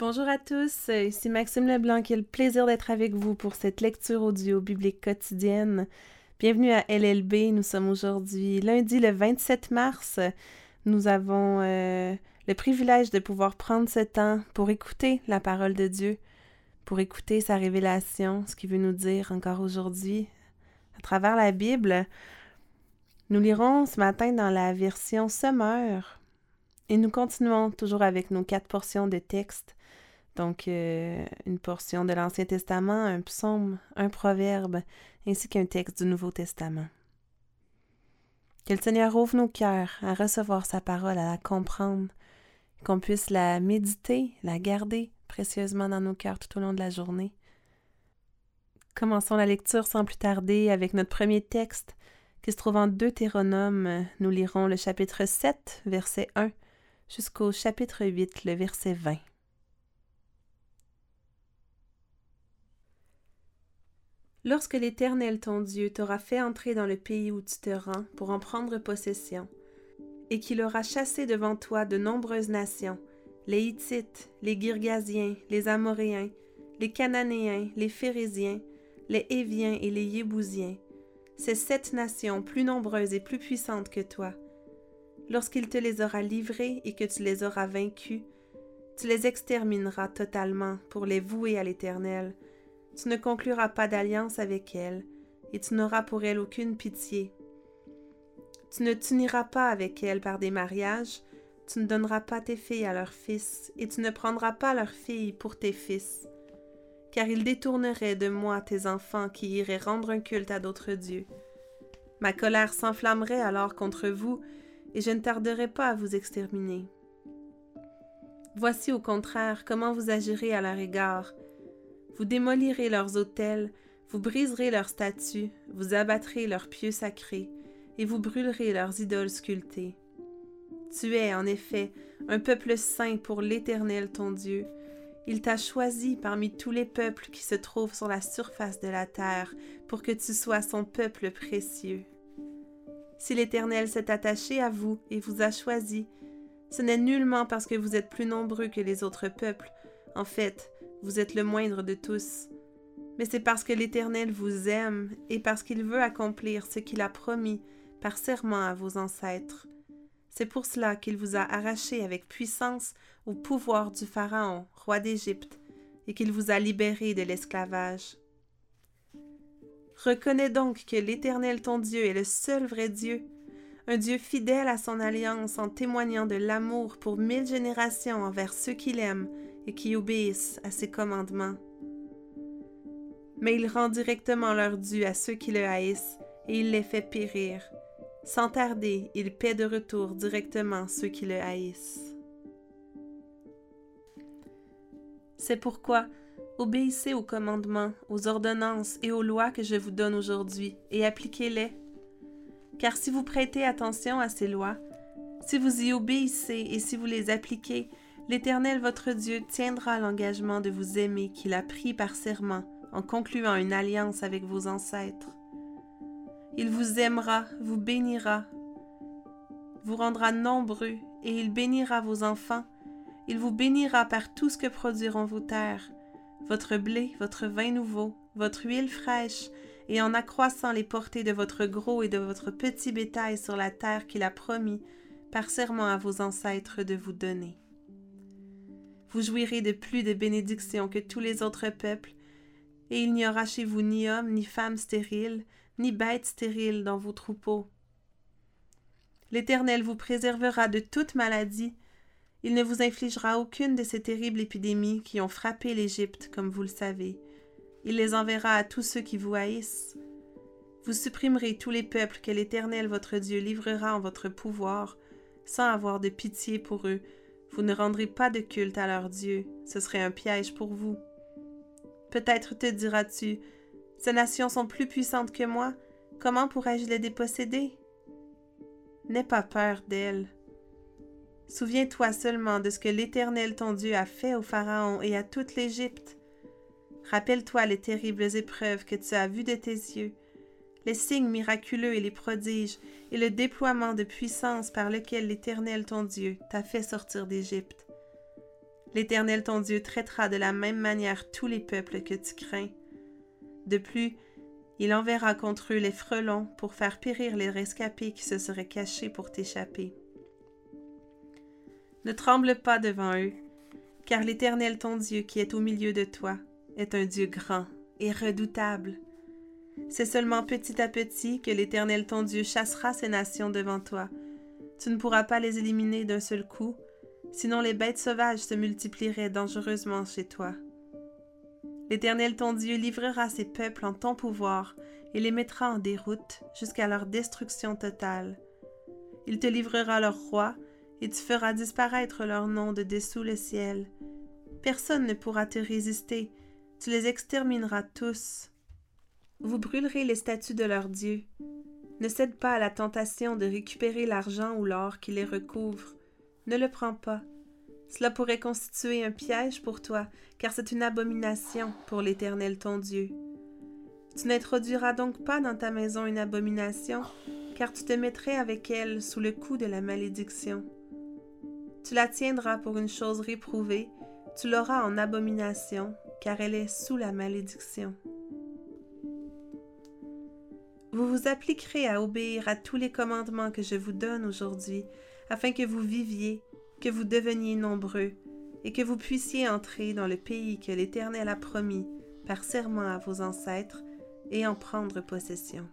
Bonjour à tous, ici Maxime Leblanc le plaisir d'être avec vous pour cette lecture audio biblique quotidienne. Bienvenue à LLB, nous sommes aujourd'hui lundi le 27 mars. Nous avons euh, le privilège de pouvoir prendre ce temps pour écouter la parole de Dieu, pour écouter sa révélation, ce qu'il veut nous dire encore aujourd'hui à travers la Bible. Nous lirons ce matin dans la version Sommeur et nous continuons toujours avec nos quatre portions de texte. Donc, euh, une portion de l'Ancien Testament, un psaume, un proverbe, ainsi qu'un texte du Nouveau Testament. Que le Seigneur ouvre nos cœurs à recevoir sa parole, à la comprendre, qu'on puisse la méditer, la garder précieusement dans nos cœurs tout au long de la journée. Commençons la lecture sans plus tarder avec notre premier texte qui se trouve en Deutéronome. Nous lirons le chapitre 7, verset 1 jusqu'au chapitre 8, le verset 20. Lorsque l'Éternel ton Dieu t'aura fait entrer dans le pays où tu te rends pour en prendre possession, et qu'il aura chassé devant toi de nombreuses nations, les Hittites, les Girgasiens, les Amoréens, les Cananéens, les Phérésiens, les Éviens et les Yébousiens, ces sept nations plus nombreuses et plus puissantes que toi, Lorsqu'il te les aura livrés et que tu les auras vaincus, tu les extermineras totalement pour les vouer à l'Éternel. Tu ne concluras pas d'alliance avec elles, et tu n'auras pour elles aucune pitié. Tu ne t'uniras pas avec elles par des mariages, tu ne donneras pas tes filles à leurs fils, et tu ne prendras pas leurs filles pour tes fils. Car ils détourneraient de moi tes enfants qui iraient rendre un culte à d'autres dieux. Ma colère s'enflammerait alors contre vous, et je ne tarderai pas à vous exterminer. Voici au contraire comment vous agirez à leur égard. Vous démolirez leurs autels, vous briserez leurs statues, vous abattrez leurs pieux sacrés, et vous brûlerez leurs idoles sculptées. Tu es, en effet, un peuple saint pour l'Éternel ton Dieu. Il t'a choisi parmi tous les peuples qui se trouvent sur la surface de la terre, pour que tu sois son peuple précieux. Si l'Éternel s'est attaché à vous et vous a choisi, ce n'est nullement parce que vous êtes plus nombreux que les autres peuples. En fait, vous êtes le moindre de tous. Mais c'est parce que l'Éternel vous aime et parce qu'il veut accomplir ce qu'il a promis par serment à vos ancêtres. C'est pour cela qu'il vous a arraché avec puissance au pouvoir du Pharaon, roi d'Égypte, et qu'il vous a libéré de l'esclavage. Reconnais donc que l'Éternel ton Dieu est le seul vrai Dieu, un Dieu fidèle à son alliance en témoignant de l'amour pour mille générations envers ceux qu'il aime et qui obéissent à ses commandements. Mais il rend directement leur dû à ceux qui le haïssent et il les fait périr. Sans tarder, il paie de retour directement ceux qui le haïssent. C'est pourquoi Obéissez aux commandements, aux ordonnances et aux lois que je vous donne aujourd'hui, et appliquez-les. Car si vous prêtez attention à ces lois, si vous y obéissez et si vous les appliquez, l'Éternel votre Dieu tiendra l'engagement de vous aimer qu'il a pris par serment en concluant une alliance avec vos ancêtres. Il vous aimera, vous bénira, vous rendra nombreux, et il bénira vos enfants. Il vous bénira par tout ce que produiront vos terres, votre blé, votre vin nouveau, votre huile fraîche, et en accroissant les portées de votre gros et de votre petit bétail sur la terre qu'il a promis, par serment à vos ancêtres de vous donner. Vous jouirez de plus de bénédictions que tous les autres peuples, et il n'y aura chez vous ni homme, ni femme stérile, ni bête stérile dans vos troupeaux. L'Éternel vous préservera de toute maladie, il ne vous infligera aucune de ces terribles épidémies qui ont frappé l'Égypte, comme vous le savez. Il les enverra à tous ceux qui vous haïssent. Vous supprimerez tous les peuples que l'Éternel votre Dieu livrera en votre pouvoir, sans avoir de pitié pour eux. Vous ne rendrez pas de culte à leur Dieu, ce serait un piège pour vous. Peut-être te diras-tu, ces nations sont plus puissantes que moi, comment pourrais-je les déposséder? N'aie pas peur d'elles. Souviens-toi seulement de ce que l'Éternel ton Dieu a fait au Pharaon et à toute l'Égypte. Rappelle-toi les terribles épreuves que tu as vues de tes yeux, les signes miraculeux et les prodiges, et le déploiement de puissance par lequel l'Éternel ton Dieu t'a fait sortir d'Égypte. L'Éternel ton Dieu traitera de la même manière tous les peuples que tu crains. De plus, il enverra contre eux les frelons pour faire périr les rescapés qui se seraient cachés pour t'échapper. Ne tremble pas devant eux, car l'Éternel ton Dieu qui est au milieu de toi est un Dieu grand et redoutable. C'est seulement petit à petit que l'Éternel ton Dieu chassera ces nations devant toi. Tu ne pourras pas les éliminer d'un seul coup, sinon les bêtes sauvages se multiplieraient dangereusement chez toi. L'Éternel ton Dieu livrera ces peuples en ton pouvoir et les mettra en déroute jusqu'à leur destruction totale. Il te livrera leur roi, et tu feras disparaître leur nom de dessous le ciel. Personne ne pourra te résister, tu les extermineras tous. Vous brûlerez les statues de leurs dieux. Ne cède pas à la tentation de récupérer l'argent ou l'or qui les recouvre. Ne le prends pas. Cela pourrait constituer un piège pour toi, car c'est une abomination pour l'Éternel ton Dieu. Tu n'introduiras donc pas dans ta maison une abomination, car tu te mettrais avec elle sous le coup de la malédiction. Tu la tiendras pour une chose réprouvée, tu l'auras en abomination, car elle est sous la malédiction. Vous vous appliquerez à obéir à tous les commandements que je vous donne aujourd'hui, afin que vous viviez, que vous deveniez nombreux, et que vous puissiez entrer dans le pays que l'Éternel a promis par serment à vos ancêtres, et en prendre possession.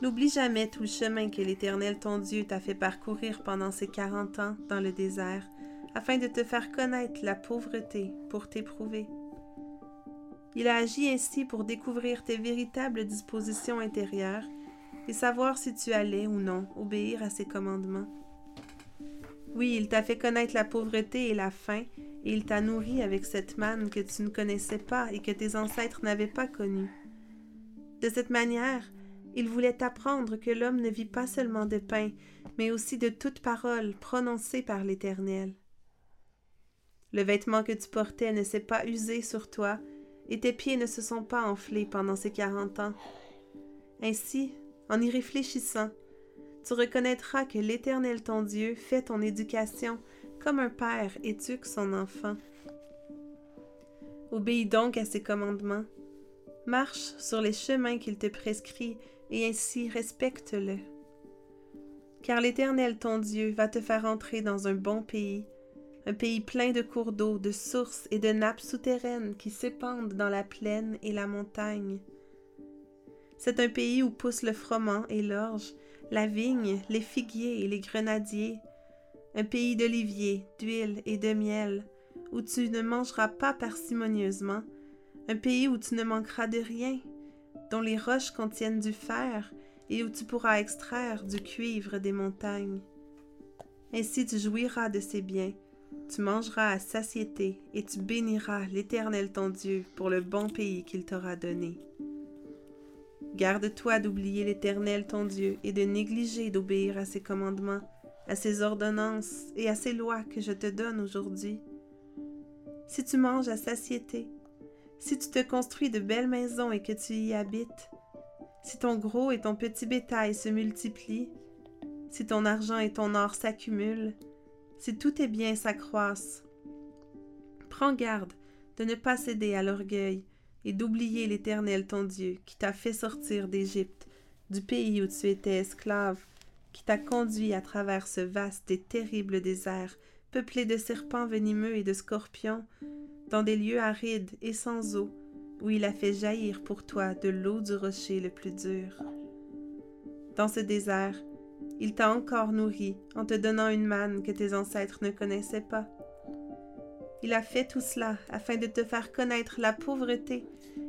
N'oublie jamais tout le chemin que l'Éternel ton Dieu t'a fait parcourir pendant ces quarante ans dans le désert, afin de te faire connaître la pauvreté pour t'éprouver. Il a agi ainsi pour découvrir tes véritables dispositions intérieures et savoir si tu allais ou non obéir à ses commandements. Oui, il t'a fait connaître la pauvreté et la faim, et il t'a nourri avec cette manne que tu ne connaissais pas et que tes ancêtres n'avaient pas connue. De cette manière, il voulait apprendre que l'homme ne vit pas seulement de pain, mais aussi de toute parole prononcée par l'Éternel. Le vêtement que tu portais ne s'est pas usé sur toi, et tes pieds ne se sont pas enflés pendant ces quarante ans. Ainsi, en y réfléchissant, tu reconnaîtras que l'Éternel ton Dieu fait ton éducation comme un père éduque son enfant. Obéis donc à ses commandements, marche sur les chemins qu'il te prescrit et ainsi respecte-le. Car l'Éternel ton Dieu va te faire entrer dans un bon pays, un pays plein de cours d'eau, de sources et de nappes souterraines qui s'épandent dans la plaine et la montagne. C'est un pays où poussent le froment et l'orge, la vigne, les figuiers et les grenadiers, un pays d'oliviers, d'huile et de miel, où tu ne mangeras pas parcimonieusement, un pays où tu ne manqueras de rien, dont les roches contiennent du fer et où tu pourras extraire du cuivre des montagnes. Ainsi tu jouiras de ces biens, tu mangeras à satiété et tu béniras l'Éternel ton Dieu pour le bon pays qu'il t'aura donné. Garde-toi d'oublier l'Éternel ton Dieu et de négliger d'obéir à ses commandements, à ses ordonnances et à ses lois que je te donne aujourd'hui. Si tu manges à satiété, si tu te construis de belles maisons et que tu y habites, si ton gros et ton petit bétail se multiplient, si ton argent et ton or s'accumulent, si tous tes biens s'accroissent, prends garde de ne pas céder à l'orgueil et d'oublier l'Éternel ton Dieu qui t'a fait sortir d'Égypte, du pays où tu étais esclave, qui t'a conduit à travers ce vaste et terrible désert, peuplé de serpents venimeux et de scorpions, dans des lieux arides et sans eau, où il a fait jaillir pour toi de l'eau du rocher le plus dur. Dans ce désert, il t'a encore nourri en te donnant une manne que tes ancêtres ne connaissaient pas. Il a fait tout cela afin de te faire connaître la pauvreté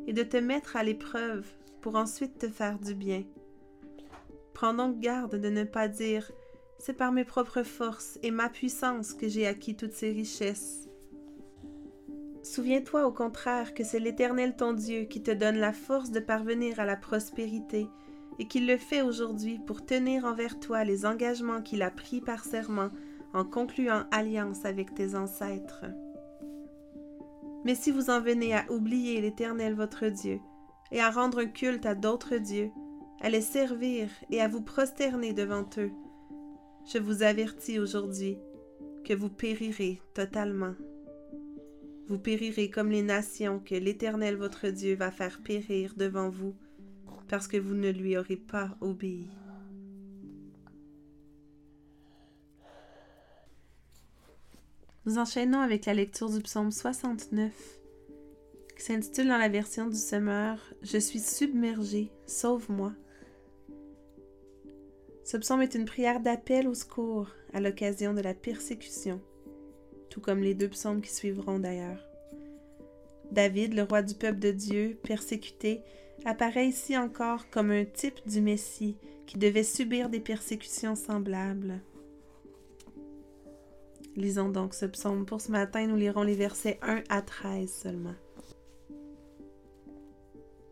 et de te mettre à l'épreuve pour ensuite te faire du bien. Prends donc garde de ne pas dire C'est par mes propres forces et ma puissance que j'ai acquis toutes ces richesses. Souviens-toi au contraire que c'est l'Éternel ton Dieu qui te donne la force de parvenir à la prospérité et qu'il le fait aujourd'hui pour tenir envers toi les engagements qu'il a pris par serment en concluant alliance avec tes ancêtres. Mais si vous en venez à oublier l'Éternel votre Dieu, et à rendre un culte à d'autres dieux, à les servir et à vous prosterner devant eux, je vous avertis aujourd'hui, que vous périrez totalement. Vous périrez comme les nations que l'Éternel votre Dieu va faire périr devant vous, parce que vous ne lui aurez pas obéi. Nous enchaînons avec la lecture du psaume 69, qui s'intitule dans la version du Semeur Je suis submergé, sauve-moi. Ce psaume est une prière d'appel au secours à l'occasion de la persécution, tout comme les deux psaumes qui suivront d'ailleurs. David, le roi du peuple de Dieu, persécuté, apparaît ici encore comme un type du Messie qui devait subir des persécutions semblables. Lisons donc ce psaume. Pour ce matin, nous lirons les versets 1 à 13 seulement.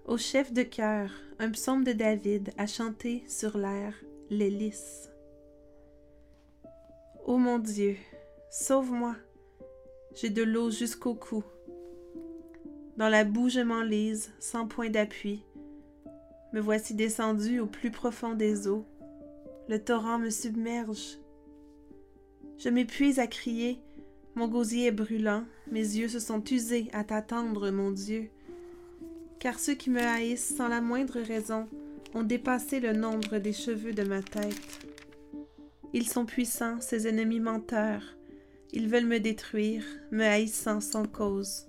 Au chef de chœur, un psaume de David à chanter sur l'air lys. Ô mon Dieu, sauve-moi, j'ai de l'eau jusqu'au cou. Dans la boue je m'enlise, sans point d'appui. Me voici descendu au plus profond des eaux. Le torrent me submerge. Je m'épuise à crier. Mon gosier est brûlant, mes yeux se sont usés à t'attendre, mon Dieu. Car ceux qui me haïssent sans la moindre raison ont dépassé le nombre des cheveux de ma tête. Ils sont puissants, ces ennemis menteurs. Ils veulent me détruire, me haïssant sans cause.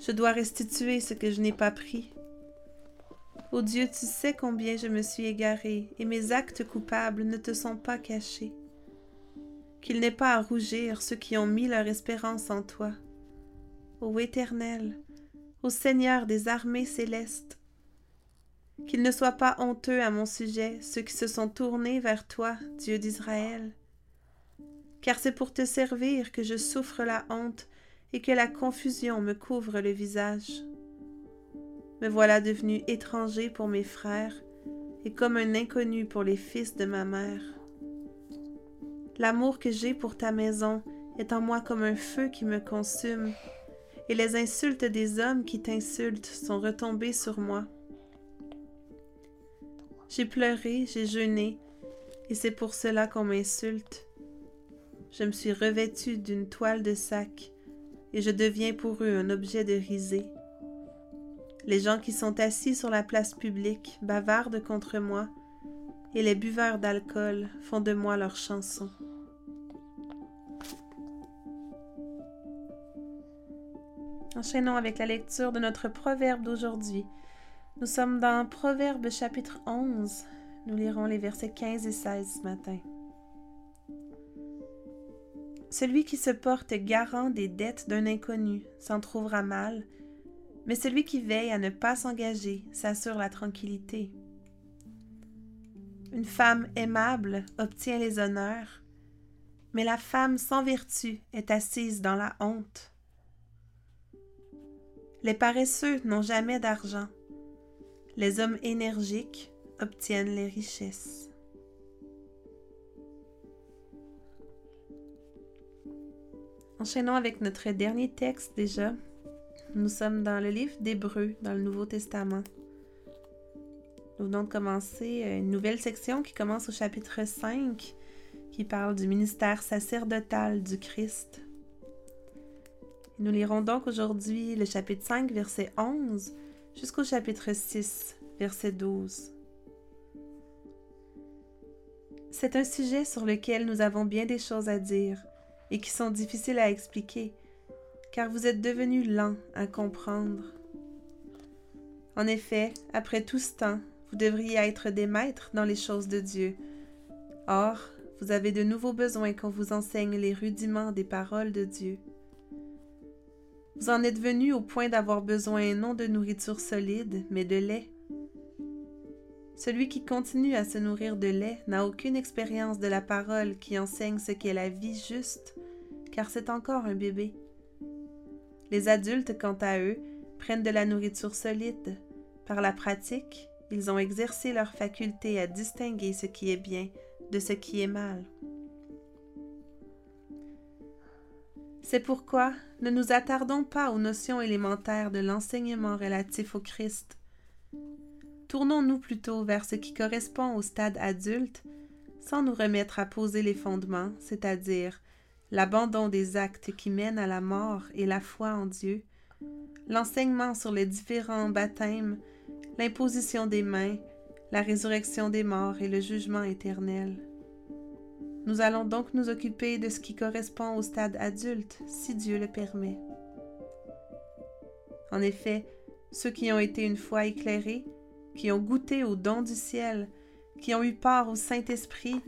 Je dois restituer ce que je n'ai pas pris. Ô Dieu, tu sais combien je me suis égaré, et mes actes coupables ne te sont pas cachés qu'il n'ait pas à rougir ceux qui ont mis leur espérance en toi. Ô Éternel, ô Seigneur des armées célestes, qu'il ne soit pas honteux à mon sujet ceux qui se sont tournés vers toi, Dieu d'Israël. Car c'est pour te servir que je souffre la honte et que la confusion me couvre le visage. Me voilà devenu étranger pour mes frères et comme un inconnu pour les fils de ma mère. L'amour que j'ai pour ta maison est en moi comme un feu qui me consume, et les insultes des hommes qui t'insultent sont retombées sur moi. J'ai pleuré, j'ai jeûné, et c'est pour cela qu'on m'insulte. Je me suis revêtue d'une toile de sac, et je deviens pour eux un objet de risée. Les gens qui sont assis sur la place publique bavardent contre moi, et les buveurs d'alcool font de moi leur chanson. Enchaînons avec la lecture de notre proverbe d'aujourd'hui. Nous sommes dans Proverbe chapitre 11. Nous lirons les versets 15 et 16 ce matin. Celui qui se porte garant des dettes d'un inconnu s'en trouvera mal, mais celui qui veille à ne pas s'engager s'assure la tranquillité. Une femme aimable obtient les honneurs, mais la femme sans vertu est assise dans la honte. Les paresseux n'ont jamais d'argent. Les hommes énergiques obtiennent les richesses. Enchaînons avec notre dernier texte déjà. Nous sommes dans le livre d'Hébreu, dans le Nouveau Testament. Nous venons de commencer une nouvelle section qui commence au chapitre 5, qui parle du ministère sacerdotal du Christ. Nous lirons donc aujourd'hui le chapitre 5, verset 11, jusqu'au chapitre 6, verset 12. C'est un sujet sur lequel nous avons bien des choses à dire et qui sont difficiles à expliquer, car vous êtes devenus lents à comprendre. En effet, après tout ce temps, vous devriez être des maîtres dans les choses de Dieu. Or, vous avez de nouveaux besoins qu'on vous enseigne les rudiments des paroles de Dieu. Vous en êtes venu au point d'avoir besoin non de nourriture solide, mais de lait. Celui qui continue à se nourrir de lait n'a aucune expérience de la parole qui enseigne ce qu'est la vie juste, car c'est encore un bébé. Les adultes, quant à eux, prennent de la nourriture solide. Par la pratique, ils ont exercé leur faculté à distinguer ce qui est bien de ce qui est mal. C'est pourquoi ne nous attardons pas aux notions élémentaires de l'enseignement relatif au Christ. Tournons-nous plutôt vers ce qui correspond au stade adulte, sans nous remettre à poser les fondements, c'est-à-dire l'abandon des actes qui mènent à la mort et la foi en Dieu, l'enseignement sur les différents baptêmes, l'imposition des mains, la résurrection des morts et le jugement éternel. Nous allons donc nous occuper de ce qui correspond au stade adulte, si Dieu le permet. En effet, ceux qui ont été une fois éclairés, qui ont goûté au don du ciel, qui ont eu part au Saint-Esprit,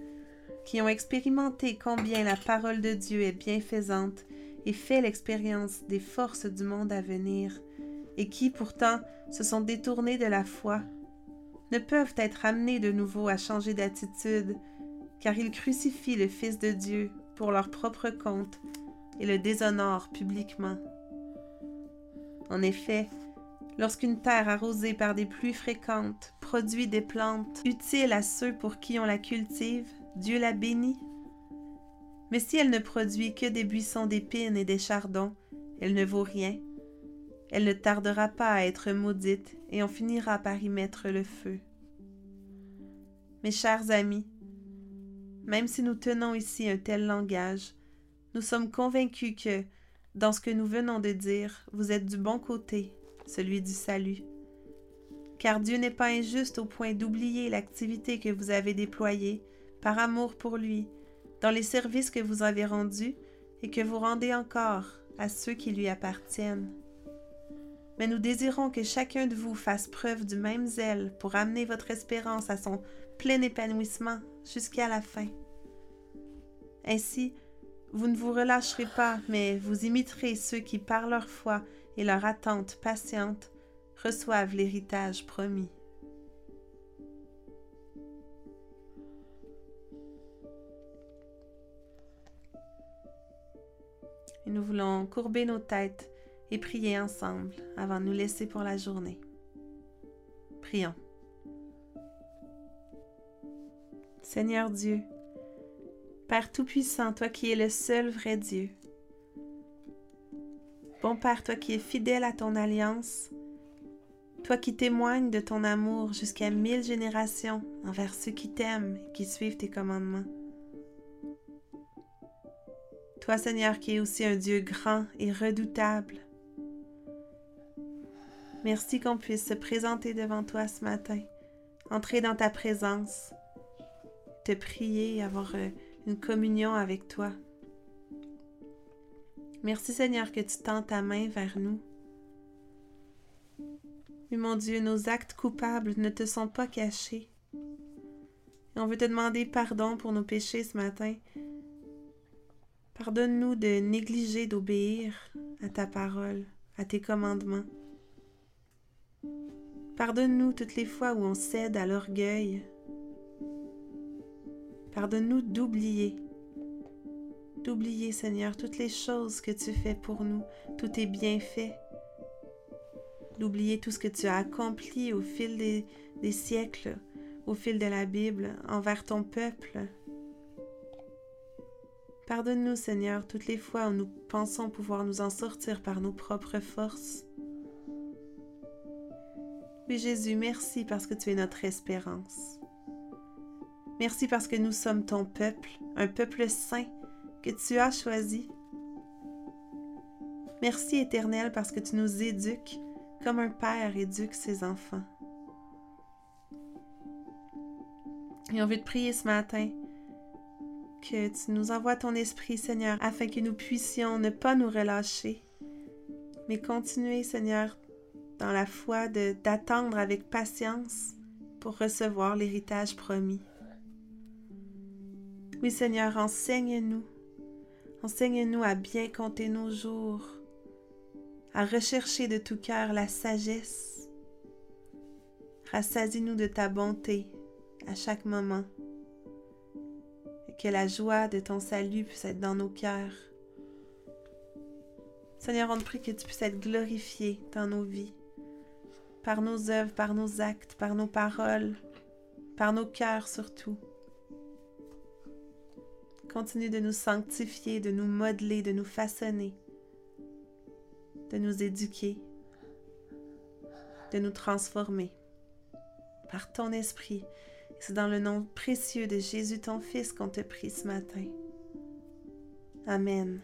qui ont expérimenté combien la parole de Dieu est bienfaisante et fait l'expérience des forces du monde à venir, et qui pourtant se sont détournés de la foi, ne peuvent être amenés de nouveau à changer d'attitude, car ils crucifient le Fils de Dieu pour leur propre compte et le déshonorent publiquement. En effet, lorsqu'une terre arrosée par des pluies fréquentes produit des plantes utiles à ceux pour qui on la cultive, Dieu la bénit. Mais si elle ne produit que des buissons d'épines et des chardons, elle ne vaut rien. Elle ne tardera pas à être maudite et on finira par y mettre le feu. Mes chers amis, même si nous tenons ici un tel langage, nous sommes convaincus que, dans ce que nous venons de dire, vous êtes du bon côté, celui du salut. Car Dieu n'est pas injuste au point d'oublier l'activité que vous avez déployée par amour pour lui, dans les services que vous avez rendus et que vous rendez encore à ceux qui lui appartiennent. Mais nous désirons que chacun de vous fasse preuve du même zèle pour amener votre espérance à son plein épanouissement jusqu'à la fin. Ainsi, vous ne vous relâcherez pas, mais vous imiterez ceux qui, par leur foi et leur attente patiente, reçoivent l'héritage promis. Nous voulons courber nos têtes et prier ensemble avant de nous laisser pour la journée. Prions. Seigneur Dieu, Père Tout-Puissant, toi qui es le seul vrai Dieu, bon Père, toi qui es fidèle à ton alliance, toi qui témoignes de ton amour jusqu'à mille générations envers ceux qui t'aiment et qui suivent tes commandements. Seigneur, qui es aussi un Dieu grand et redoutable. Merci qu'on puisse se présenter devant toi ce matin, entrer dans ta présence, te prier avoir euh, une communion avec toi. Merci Seigneur que tu tends ta main vers nous. Mais mon Dieu, nos actes coupables ne te sont pas cachés. On veut te demander pardon pour nos péchés ce matin. Pardonne-nous de négliger d'obéir à ta parole, à tes commandements. Pardonne-nous toutes les fois où on cède à l'orgueil. Pardonne-nous d'oublier, d'oublier, Seigneur, toutes les choses que tu fais pour nous, tous tes bienfaits, d'oublier tout ce que tu as accompli au fil des, siècles, au fil de la Bible, envers ton peuple, Pardonne-nous, Seigneur, toutes les fois où nous pensons pouvoir nous en sortir par nos propres forces. Oui, Jésus, merci parce que tu es notre espérance. Merci parce que nous sommes ton peuple, un peuple saint que tu as choisi. Merci éternel parce que tu nous éduques comme un père éduque ses enfants. Et on veut prier ce matin que tu nous envoies ton esprit, Seigneur, afin que nous puissions ne pas nous relâcher, mais continuer, Seigneur, dans la foi d'attendre avec patience pour recevoir l'héritage promis. Oui, Seigneur, enseigne-nous. Enseigne-nous à bien compter nos jours, à rechercher de tout cœur la sagesse. Rassasie-nous de ta bonté à chaque moment que la joie de ton salut puisse être dans nos cœurs. Seigneur, on te prie que tu puisses être glorifié dans nos vies, par nos œuvres, par nos actes, par nos paroles, par nos cœurs surtout. Continue de nous sanctifier, de nous modeler, de nous façonner, de nous éduquer, de nous transformer par ton esprit c'est dans le nom précieux de Jésus ton Fils qu'on te prie ce matin. Amen.